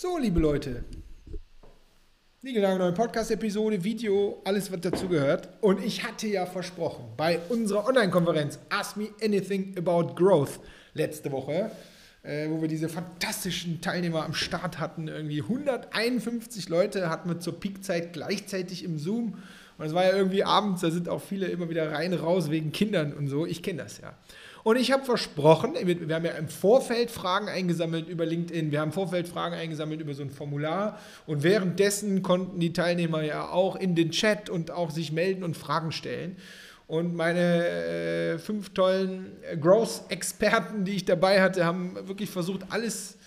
So, liebe Leute. Niegelange neue Podcast-Episode, Video, alles, was dazugehört. Und ich hatte ja versprochen, bei unserer Online-Konferenz Ask Me Anything About Growth letzte Woche, äh, wo wir diese fantastischen Teilnehmer am Start hatten, irgendwie 151 Leute hatten wir zur Peakzeit gleichzeitig im Zoom. Und es war ja irgendwie abends, da sind auch viele immer wieder rein, raus wegen Kindern und so. Ich kenne das ja. Und ich habe versprochen, wir haben ja im Vorfeld Fragen eingesammelt über LinkedIn, wir haben im Vorfeld Fragen eingesammelt über so ein Formular und währenddessen konnten die Teilnehmer ja auch in den Chat und auch sich melden und Fragen stellen. Und meine äh, fünf tollen Growth-Experten, die ich dabei hatte, haben wirklich versucht, alles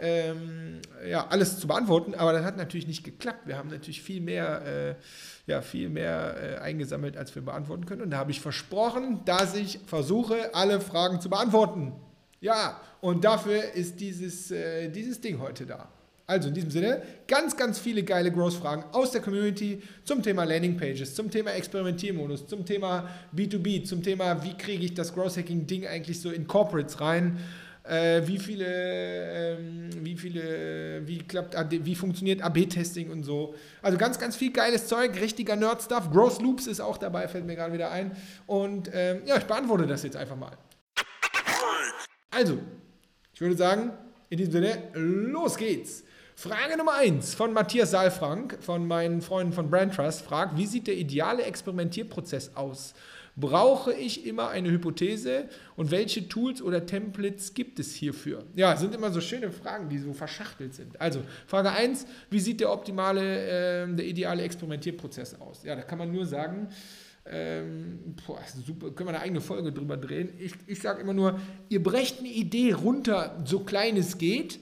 ähm, ja, alles zu beantworten, aber das hat natürlich nicht geklappt. Wir haben natürlich viel mehr, äh, ja, viel mehr äh, eingesammelt, als wir beantworten können. Und da habe ich versprochen, dass ich versuche, alle Fragen zu beantworten. Ja, und dafür ist dieses, äh, dieses Ding heute da. Also in diesem Sinne, ganz, ganz viele geile Growth-Fragen aus der Community zum Thema Landing-Pages, zum Thema Experimentiermodus, zum Thema B2B, zum Thema, wie kriege ich das Growth-Hacking-Ding eigentlich so in Corporates rein äh, wie viele, ähm, wie viele, wie klappt, wie funktioniert AB-Testing und so. Also ganz, ganz viel geiles Zeug, richtiger Nerd-Stuff. Growth Loops ist auch dabei, fällt mir gerade wieder ein. Und ähm, ja, ich beantworte das jetzt einfach mal. Also, ich würde sagen, in diesem Sinne, los geht's. Frage Nummer 1 von Matthias Saalfrank von meinen Freunden von Brand Trust fragt, wie sieht der ideale Experimentierprozess aus? Brauche ich immer eine Hypothese und welche Tools oder Templates gibt es hierfür? Ja, sind immer so schöne Fragen, die so verschachtelt sind. Also, Frage 1, wie sieht der optimale, äh, der ideale Experimentierprozess aus? Ja, da kann man nur sagen, ähm, boah, super, können wir eine eigene Folge drüber drehen. Ich, ich sage immer nur, ihr brecht eine Idee runter, so klein es geht,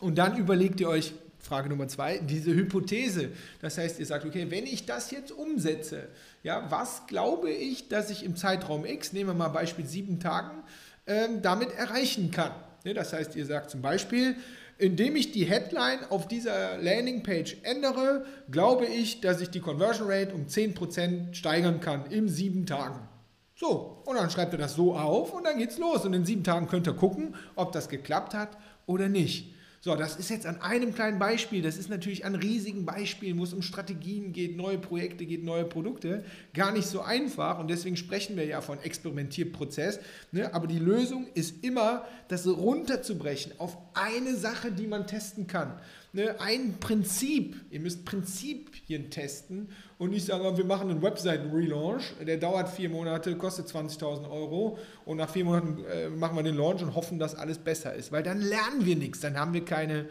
und dann überlegt ihr euch, Frage Nummer zwei, diese Hypothese. Das heißt, ihr sagt, okay, wenn ich das jetzt umsetze, ja, was glaube ich, dass ich im Zeitraum X, nehmen wir mal Beispiel sieben Tagen, ähm, damit erreichen kann? Ne, das heißt, ihr sagt zum Beispiel, indem ich die Headline auf dieser Landingpage ändere, glaube ich, dass ich die Conversion Rate um 10% steigern kann in sieben Tagen. So, und dann schreibt er das so auf und dann geht's los. Und in sieben Tagen könnt ihr gucken, ob das geklappt hat oder nicht. So, das ist jetzt an einem kleinen Beispiel. Das ist natürlich an riesigen Beispielen, wo es um Strategien geht, neue Projekte geht, neue Produkte. Gar nicht so einfach und deswegen sprechen wir ja von Experimentierprozess. Ne? Aber die Lösung ist immer, das runterzubrechen auf eine Sache, die man testen kann ne, ein Prinzip. Ihr müsst Prinzipien testen und nicht sagen, wir machen einen Webseiten-Relaunch, der dauert vier Monate, kostet 20.000 Euro und nach vier Monaten äh, machen wir den Launch und hoffen, dass alles besser ist, weil dann lernen wir nichts, dann haben wir keine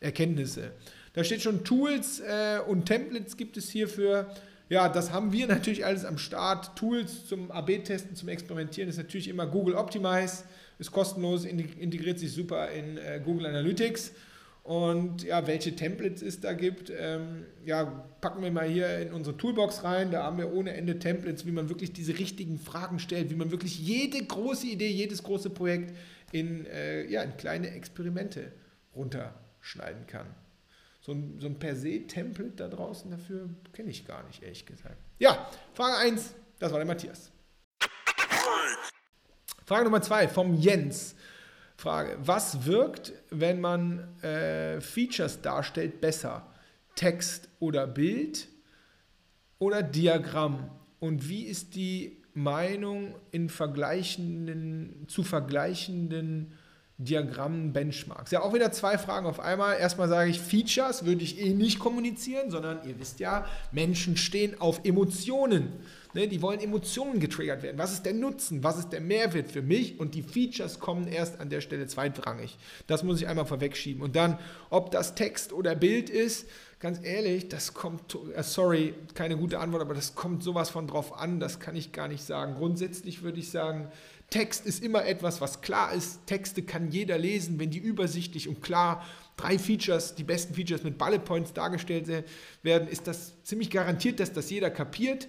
Erkenntnisse. Da steht schon Tools äh, und Templates gibt es hierfür. Ja, das haben wir natürlich alles am Start. Tools zum AB-Testen, zum Experimentieren ist natürlich immer Google Optimize, ist kostenlos, integriert sich super in äh, Google Analytics. Und ja, welche Templates es da gibt, ähm, ja, packen wir mal hier in unsere Toolbox rein. Da haben wir ohne Ende Templates, wie man wirklich diese richtigen Fragen stellt, wie man wirklich jede große Idee, jedes große Projekt in, äh, ja, in kleine Experimente runterschneiden kann. So ein, so ein per se Template da draußen dafür kenne ich gar nicht, ehrlich gesagt. Ja, Frage 1, das war der Matthias. Frage Nummer 2 vom Jens. Frage, was wirkt, wenn man äh, Features darstellt, besser? Text oder Bild oder Diagramm? Und wie ist die Meinung in vergleichenden, zu vergleichenden Diagrammen, Benchmarks? Ja, auch wieder zwei Fragen auf einmal. Erstmal sage ich, Features würde ich eh nicht kommunizieren, sondern ihr wisst ja, Menschen stehen auf Emotionen. Ne, die wollen Emotionen getriggert werden. Was ist der Nutzen? Was ist der Mehrwert für mich? Und die Features kommen erst an der Stelle zweitrangig. Das muss ich einmal vorwegschieben. Und dann, ob das Text oder Bild ist, ganz ehrlich, das kommt, äh, sorry, keine gute Antwort, aber das kommt sowas von drauf an, das kann ich gar nicht sagen. Grundsätzlich würde ich sagen, Text ist immer etwas, was klar ist. Texte kann jeder lesen, wenn die übersichtlich und klar drei Features, die besten Features mit Bullet Points dargestellt werden, ist das ziemlich garantiert, dass das jeder kapiert.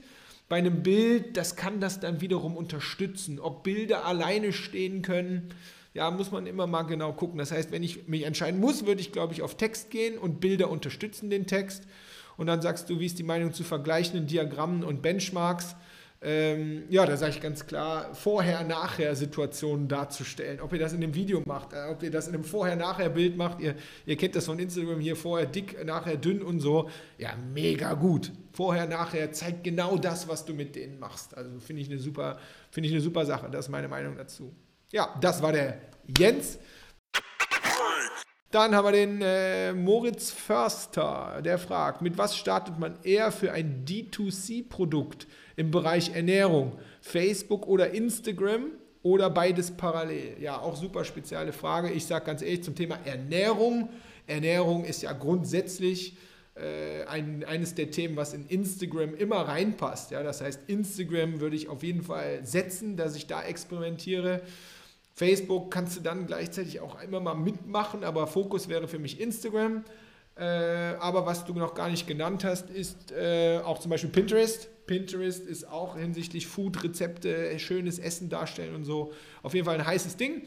Bei einem Bild, das kann das dann wiederum unterstützen. Ob Bilder alleine stehen können, ja, muss man immer mal genau gucken. Das heißt, wenn ich mich entscheiden muss, würde ich, glaube ich, auf Text gehen und Bilder unterstützen den Text. Und dann sagst du, wie ist die Meinung zu vergleichenden Diagrammen und Benchmarks? Ähm, ja, da sage ich ganz klar, Vorher-Nachher-Situationen darzustellen. Ob ihr das in dem Video macht, äh, ob ihr das in einem Vorher-Nachher-Bild macht, ihr, ihr kennt das von Instagram hier, vorher dick, nachher dünn und so. Ja, mega gut. Vorher-Nachher zeigt genau das, was du mit denen machst. Also finde ich, find ich eine super Sache. Das ist meine Meinung dazu. Ja, das war der Jens. Dann haben wir den äh, Moritz Förster, der fragt, mit was startet man eher für ein D2C-Produkt im Bereich Ernährung? Facebook oder Instagram oder beides parallel? Ja, auch super spezielle Frage. Ich sage ganz ehrlich zum Thema Ernährung. Ernährung ist ja grundsätzlich äh, ein, eines der Themen, was in Instagram immer reinpasst. Ja, das heißt, Instagram würde ich auf jeden Fall setzen, dass ich da experimentiere. Facebook kannst du dann gleichzeitig auch immer mal mitmachen, aber Fokus wäre für mich Instagram. Äh, aber was du noch gar nicht genannt hast, ist äh, auch zum Beispiel Pinterest. Pinterest ist auch hinsichtlich Food-Rezepte, schönes Essen darstellen und so auf jeden Fall ein heißes Ding.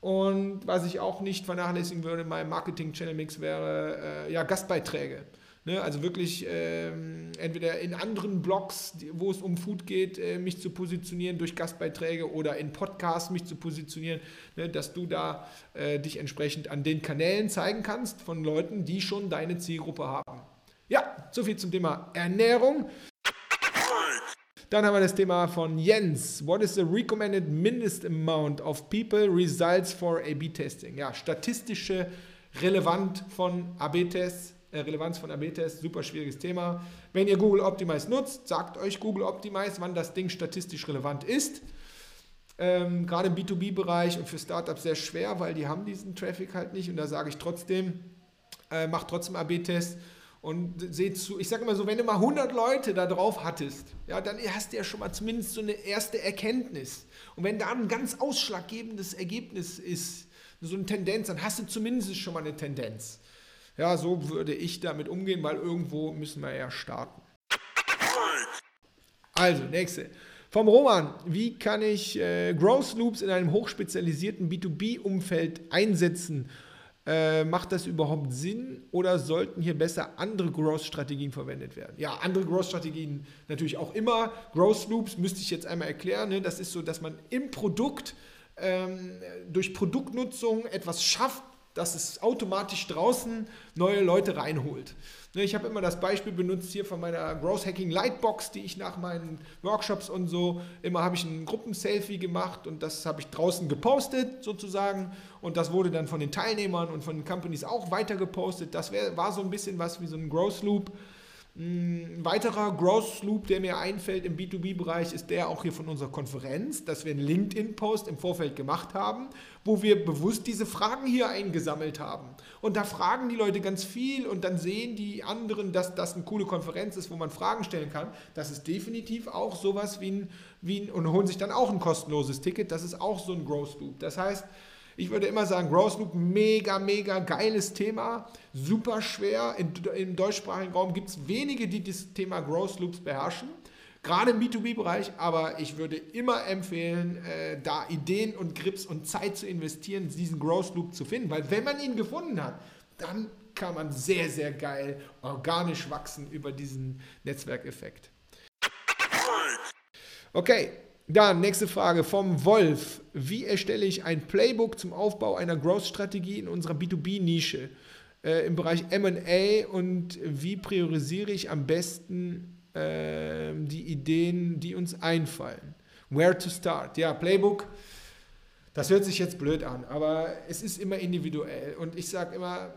Und was ich auch nicht vernachlässigen würde in meinem Marketing-Channel-Mix wäre äh, ja, Gastbeiträge. Ne, also wirklich ähm, entweder in anderen Blogs, wo es um Food geht, äh, mich zu positionieren durch Gastbeiträge oder in Podcasts mich zu positionieren, ne, dass du da äh, dich entsprechend an den Kanälen zeigen kannst von Leuten, die schon deine Zielgruppe haben. Ja, soviel zum Thema Ernährung. Dann haben wir das Thema von Jens. What is the recommended mindest amount of people results for A-B testing? Ja, statistische Relevant von AB-Tests Relevanz von AB-Tests, super schwieriges Thema. Wenn ihr Google Optimize nutzt, sagt euch Google Optimize, wann das Ding statistisch relevant ist. Ähm, gerade im B2B-Bereich und für Startups sehr schwer, weil die haben diesen Traffic halt nicht. Und da sage ich trotzdem, äh, macht trotzdem AB-Tests und seht zu. Ich sage immer so, wenn du mal 100 Leute da drauf hattest, ja, dann hast du ja schon mal zumindest so eine erste Erkenntnis. Und wenn da ein ganz ausschlaggebendes Ergebnis ist, so eine Tendenz, dann hast du zumindest schon mal eine Tendenz. Ja, so würde ich damit umgehen, weil irgendwo müssen wir ja starten. Also, nächste. Vom Roman, wie kann ich äh, Growth Loops in einem hochspezialisierten B2B-Umfeld einsetzen? Äh, macht das überhaupt Sinn oder sollten hier besser andere Growth-Strategien verwendet werden? Ja, andere Growth-Strategien natürlich auch immer. Growth Loops müsste ich jetzt einmal erklären. Ne? Das ist so, dass man im Produkt ähm, durch Produktnutzung etwas schafft, dass es automatisch draußen neue Leute reinholt. Ne, ich habe immer das Beispiel benutzt hier von meiner Growth Hacking Lightbox, die ich nach meinen Workshops und so, immer habe ich ein Gruppenselfie gemacht und das habe ich draußen gepostet sozusagen und das wurde dann von den Teilnehmern und von den Companies auch weiter gepostet. Das wär, war so ein bisschen was wie so ein Growth Loop. Ein weiterer Growth Loop, der mir einfällt im B2B-Bereich, ist der auch hier von unserer Konferenz, dass wir einen LinkedIn-Post im Vorfeld gemacht haben, wo wir bewusst diese Fragen hier eingesammelt haben. Und da fragen die Leute ganz viel und dann sehen die anderen, dass das eine coole Konferenz ist, wo man Fragen stellen kann. Das ist definitiv auch sowas wie ein, wie ein und holen sich dann auch ein kostenloses Ticket. Das ist auch so ein Growth Loop. Das heißt, ich würde immer sagen, Growth Loop, mega, mega geiles Thema, super schwer. In, Im deutschsprachigen Raum gibt es wenige, die das Thema Growth Loops beherrschen, gerade im B2B-Bereich, aber ich würde immer empfehlen, äh, da Ideen und Grips und Zeit zu investieren, diesen Growth Loop zu finden, weil wenn man ihn gefunden hat, dann kann man sehr, sehr geil organisch wachsen über diesen Netzwerkeffekt. Okay, dann nächste Frage vom Wolf. Wie erstelle ich ein Playbook zum Aufbau einer Growth-Strategie in unserer B2B-Nische äh, im Bereich MA und wie priorisiere ich am besten äh, die Ideen, die uns einfallen? Where to start? Ja, Playbook. Das hört sich jetzt blöd an, aber es ist immer individuell. Und ich sage immer,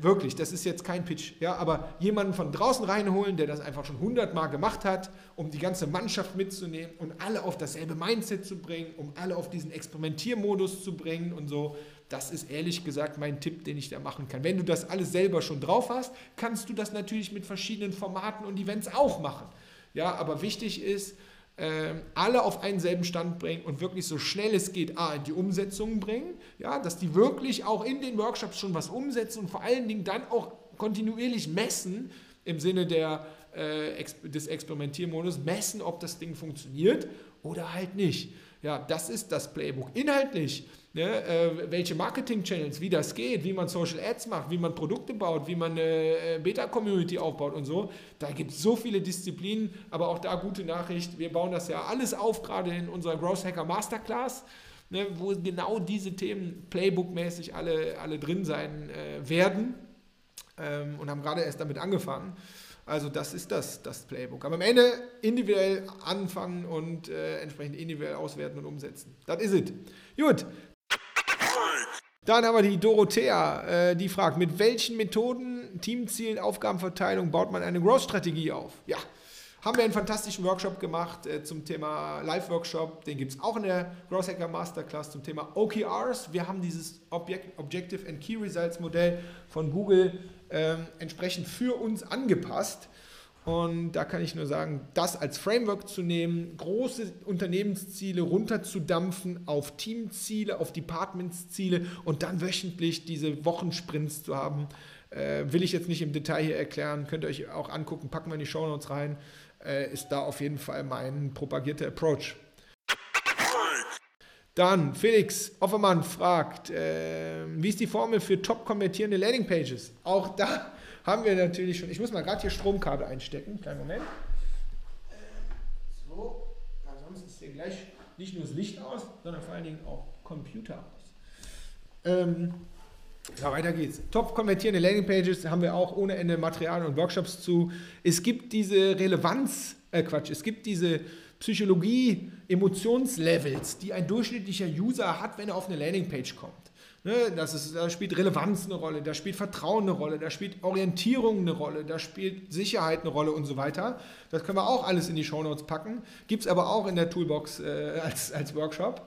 wirklich, das ist jetzt kein Pitch, ja, aber jemanden von draußen reinholen, der das einfach schon hundertmal gemacht hat, um die ganze Mannschaft mitzunehmen und alle auf dasselbe Mindset zu bringen, um alle auf diesen Experimentiermodus zu bringen und so. Das ist ehrlich gesagt mein Tipp, den ich da machen kann. Wenn du das alles selber schon drauf hast, kannst du das natürlich mit verschiedenen Formaten und Events auch machen. Ja, aber wichtig ist, ähm, alle auf einen selben Stand bringen und wirklich so schnell es geht, A, in die Umsetzung bringen, ja, dass die wirklich auch in den Workshops schon was umsetzen und vor allen Dingen dann auch kontinuierlich messen im Sinne der, äh, des Experimentiermodus, messen, ob das Ding funktioniert oder halt nicht. Ja, das ist das Playbook. Inhaltlich, ne, äh, welche Marketing-Channels, wie das geht, wie man Social Ads macht, wie man Produkte baut, wie man eine äh, Beta-Community aufbaut und so. Da gibt es so viele Disziplinen, aber auch da gute Nachricht. Wir bauen das ja alles auf, gerade in unserer Growth Hacker Masterclass. Ne, wo genau diese Themen Playbook-mäßig alle, alle drin sein äh, werden ähm, und haben gerade erst damit angefangen. Also das ist das, das Playbook. Aber am Ende individuell anfangen und äh, entsprechend individuell auswerten und umsetzen. Das ist es. Gut. Dann haben wir die Dorothea, äh, die fragt, mit welchen Methoden, Teamzielen, Aufgabenverteilung baut man eine Growth-Strategie auf? Ja, haben wir einen fantastischen Workshop gemacht äh, zum Thema Live-Workshop. Den gibt es auch in der Growth Hacker Masterclass zum Thema OKRs. Wir haben dieses Object, Objective and Key Results Modell von Google ähm, entsprechend für uns angepasst. Und da kann ich nur sagen, das als Framework zu nehmen, große Unternehmensziele runterzudampfen auf Teamziele, auf Departmentsziele und dann wöchentlich diese Wochensprints zu haben, äh, will ich jetzt nicht im Detail hier erklären, könnt ihr euch auch angucken, packen wir in die Show Notes rein, äh, ist da auf jeden Fall mein propagierter Approach. Dann Felix Offermann fragt, äh, wie ist die Formel für top konvertierende Landingpages? Auch da haben wir natürlich schon, ich muss mal gerade hier Stromkabel einstecken, kleinen Moment. So, sonst ist hier gleich nicht nur das Licht aus, sondern vor allen Dingen auch Computer aus. Ähm, ja, weiter geht's. Top konvertierende Landingpages haben wir auch ohne Ende Material und Workshops zu. Es gibt diese Relevanz, äh Quatsch, es gibt diese Psychologie, Emotionslevels, die ein durchschnittlicher User hat, wenn er auf eine Landingpage kommt. Ne, das ist, da spielt Relevanz eine Rolle, da spielt Vertrauen eine Rolle, da spielt Orientierung eine Rolle, da spielt Sicherheit eine Rolle und so weiter. Das können wir auch alles in die Shownotes packen. Gibt es aber auch in der Toolbox äh, als, als Workshop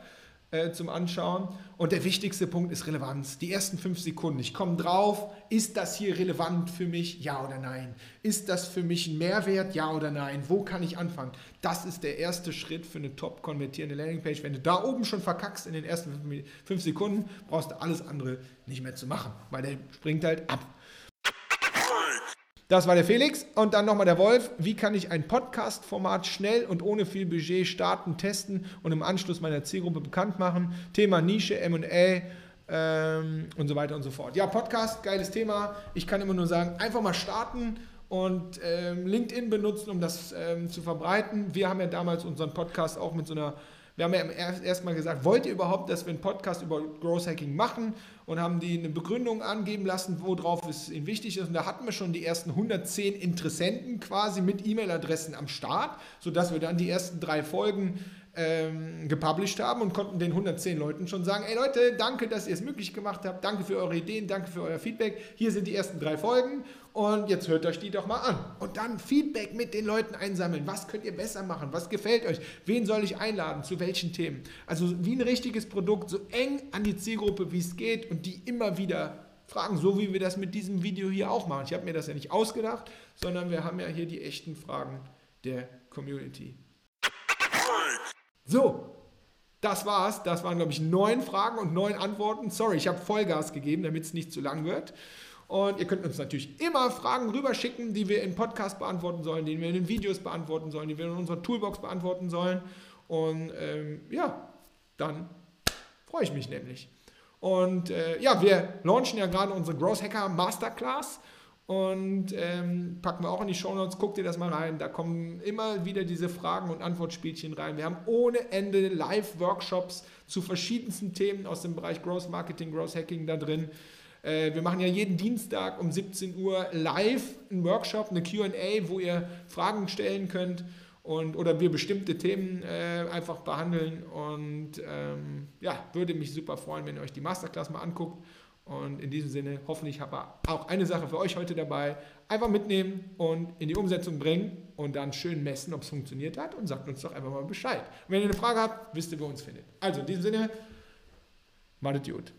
äh, zum Anschauen. Und der wichtigste Punkt ist Relevanz. Die ersten fünf Sekunden. Ich komme drauf, ist das hier relevant für mich? Ja oder nein? Ist das für mich ein Mehrwert? Ja oder nein? Wo kann ich anfangen? Das ist der erste Schritt für eine top konvertierende Landingpage. Wenn du da oben schon verkackst in den ersten fünf Sekunden, brauchst du alles andere nicht mehr zu machen, weil der springt halt ab. Das war der Felix. Und dann nochmal der Wolf. Wie kann ich ein Podcast-Format schnell und ohne viel Budget starten, testen und im Anschluss meiner Zielgruppe bekannt machen? Thema Nische, MA ähm, und so weiter und so fort. Ja, Podcast, geiles Thema. Ich kann immer nur sagen, einfach mal starten und ähm, LinkedIn benutzen, um das ähm, zu verbreiten. Wir haben ja damals unseren Podcast auch mit so einer wir haben ja erstmal gesagt, wollt ihr überhaupt, dass wir einen Podcast über Growth Hacking machen? Und haben die eine Begründung angeben lassen, worauf es ihnen wichtig ist. Und da hatten wir schon die ersten 110 Interessenten quasi mit E-Mail-Adressen am Start, sodass wir dann die ersten drei Folgen ähm, gepublished haben und konnten den 110 Leuten schon sagen, ey Leute, danke, dass ihr es möglich gemacht habt, danke für eure Ideen, danke für euer Feedback. Hier sind die ersten drei Folgen und jetzt hört euch die doch mal an. Und dann Feedback mit den Leuten einsammeln. Was könnt ihr besser machen? Was gefällt euch? Wen soll ich einladen? Zu welchen Themen? Also wie ein richtiges Produkt, so eng an die Zielgruppe, wie es geht und die immer wieder fragen, so wie wir das mit diesem Video hier auch machen. Ich habe mir das ja nicht ausgedacht, sondern wir haben ja hier die echten Fragen der Community. So, das war's. Das waren, glaube ich, neun Fragen und neun Antworten. Sorry, ich habe Vollgas gegeben, damit es nicht zu lang wird. Und ihr könnt uns natürlich immer Fragen rüberschicken, die wir in Podcast beantworten sollen, die wir in den Videos beantworten sollen, die wir in unserer Toolbox beantworten sollen. Und ähm, ja, dann freue ich mich nämlich. Und äh, ja, wir launchen ja gerade unsere Growth Hacker Masterclass und ähm, packen wir auch in die Show Notes. Guckt ihr das mal rein. Da kommen immer wieder diese Fragen und Antwortspielchen rein. Wir haben ohne Ende Live-Workshops zu verschiedensten Themen aus dem Bereich Growth Marketing, Growth Hacking da drin. Äh, wir machen ja jeden Dienstag um 17 Uhr live einen Workshop, eine QA, wo ihr Fragen stellen könnt und, oder wir bestimmte Themen äh, einfach behandeln. Und ähm, ja, würde mich super freuen, wenn ihr euch die Masterclass mal anguckt. Und in diesem Sinne, hoffentlich habe ich auch eine Sache für euch heute dabei. Einfach mitnehmen und in die Umsetzung bringen und dann schön messen, ob es funktioniert hat und sagt uns doch einfach mal Bescheid. Und wenn ihr eine Frage habt, wisst ihr, wo ihr uns findet. Also in diesem Sinne, macht gut.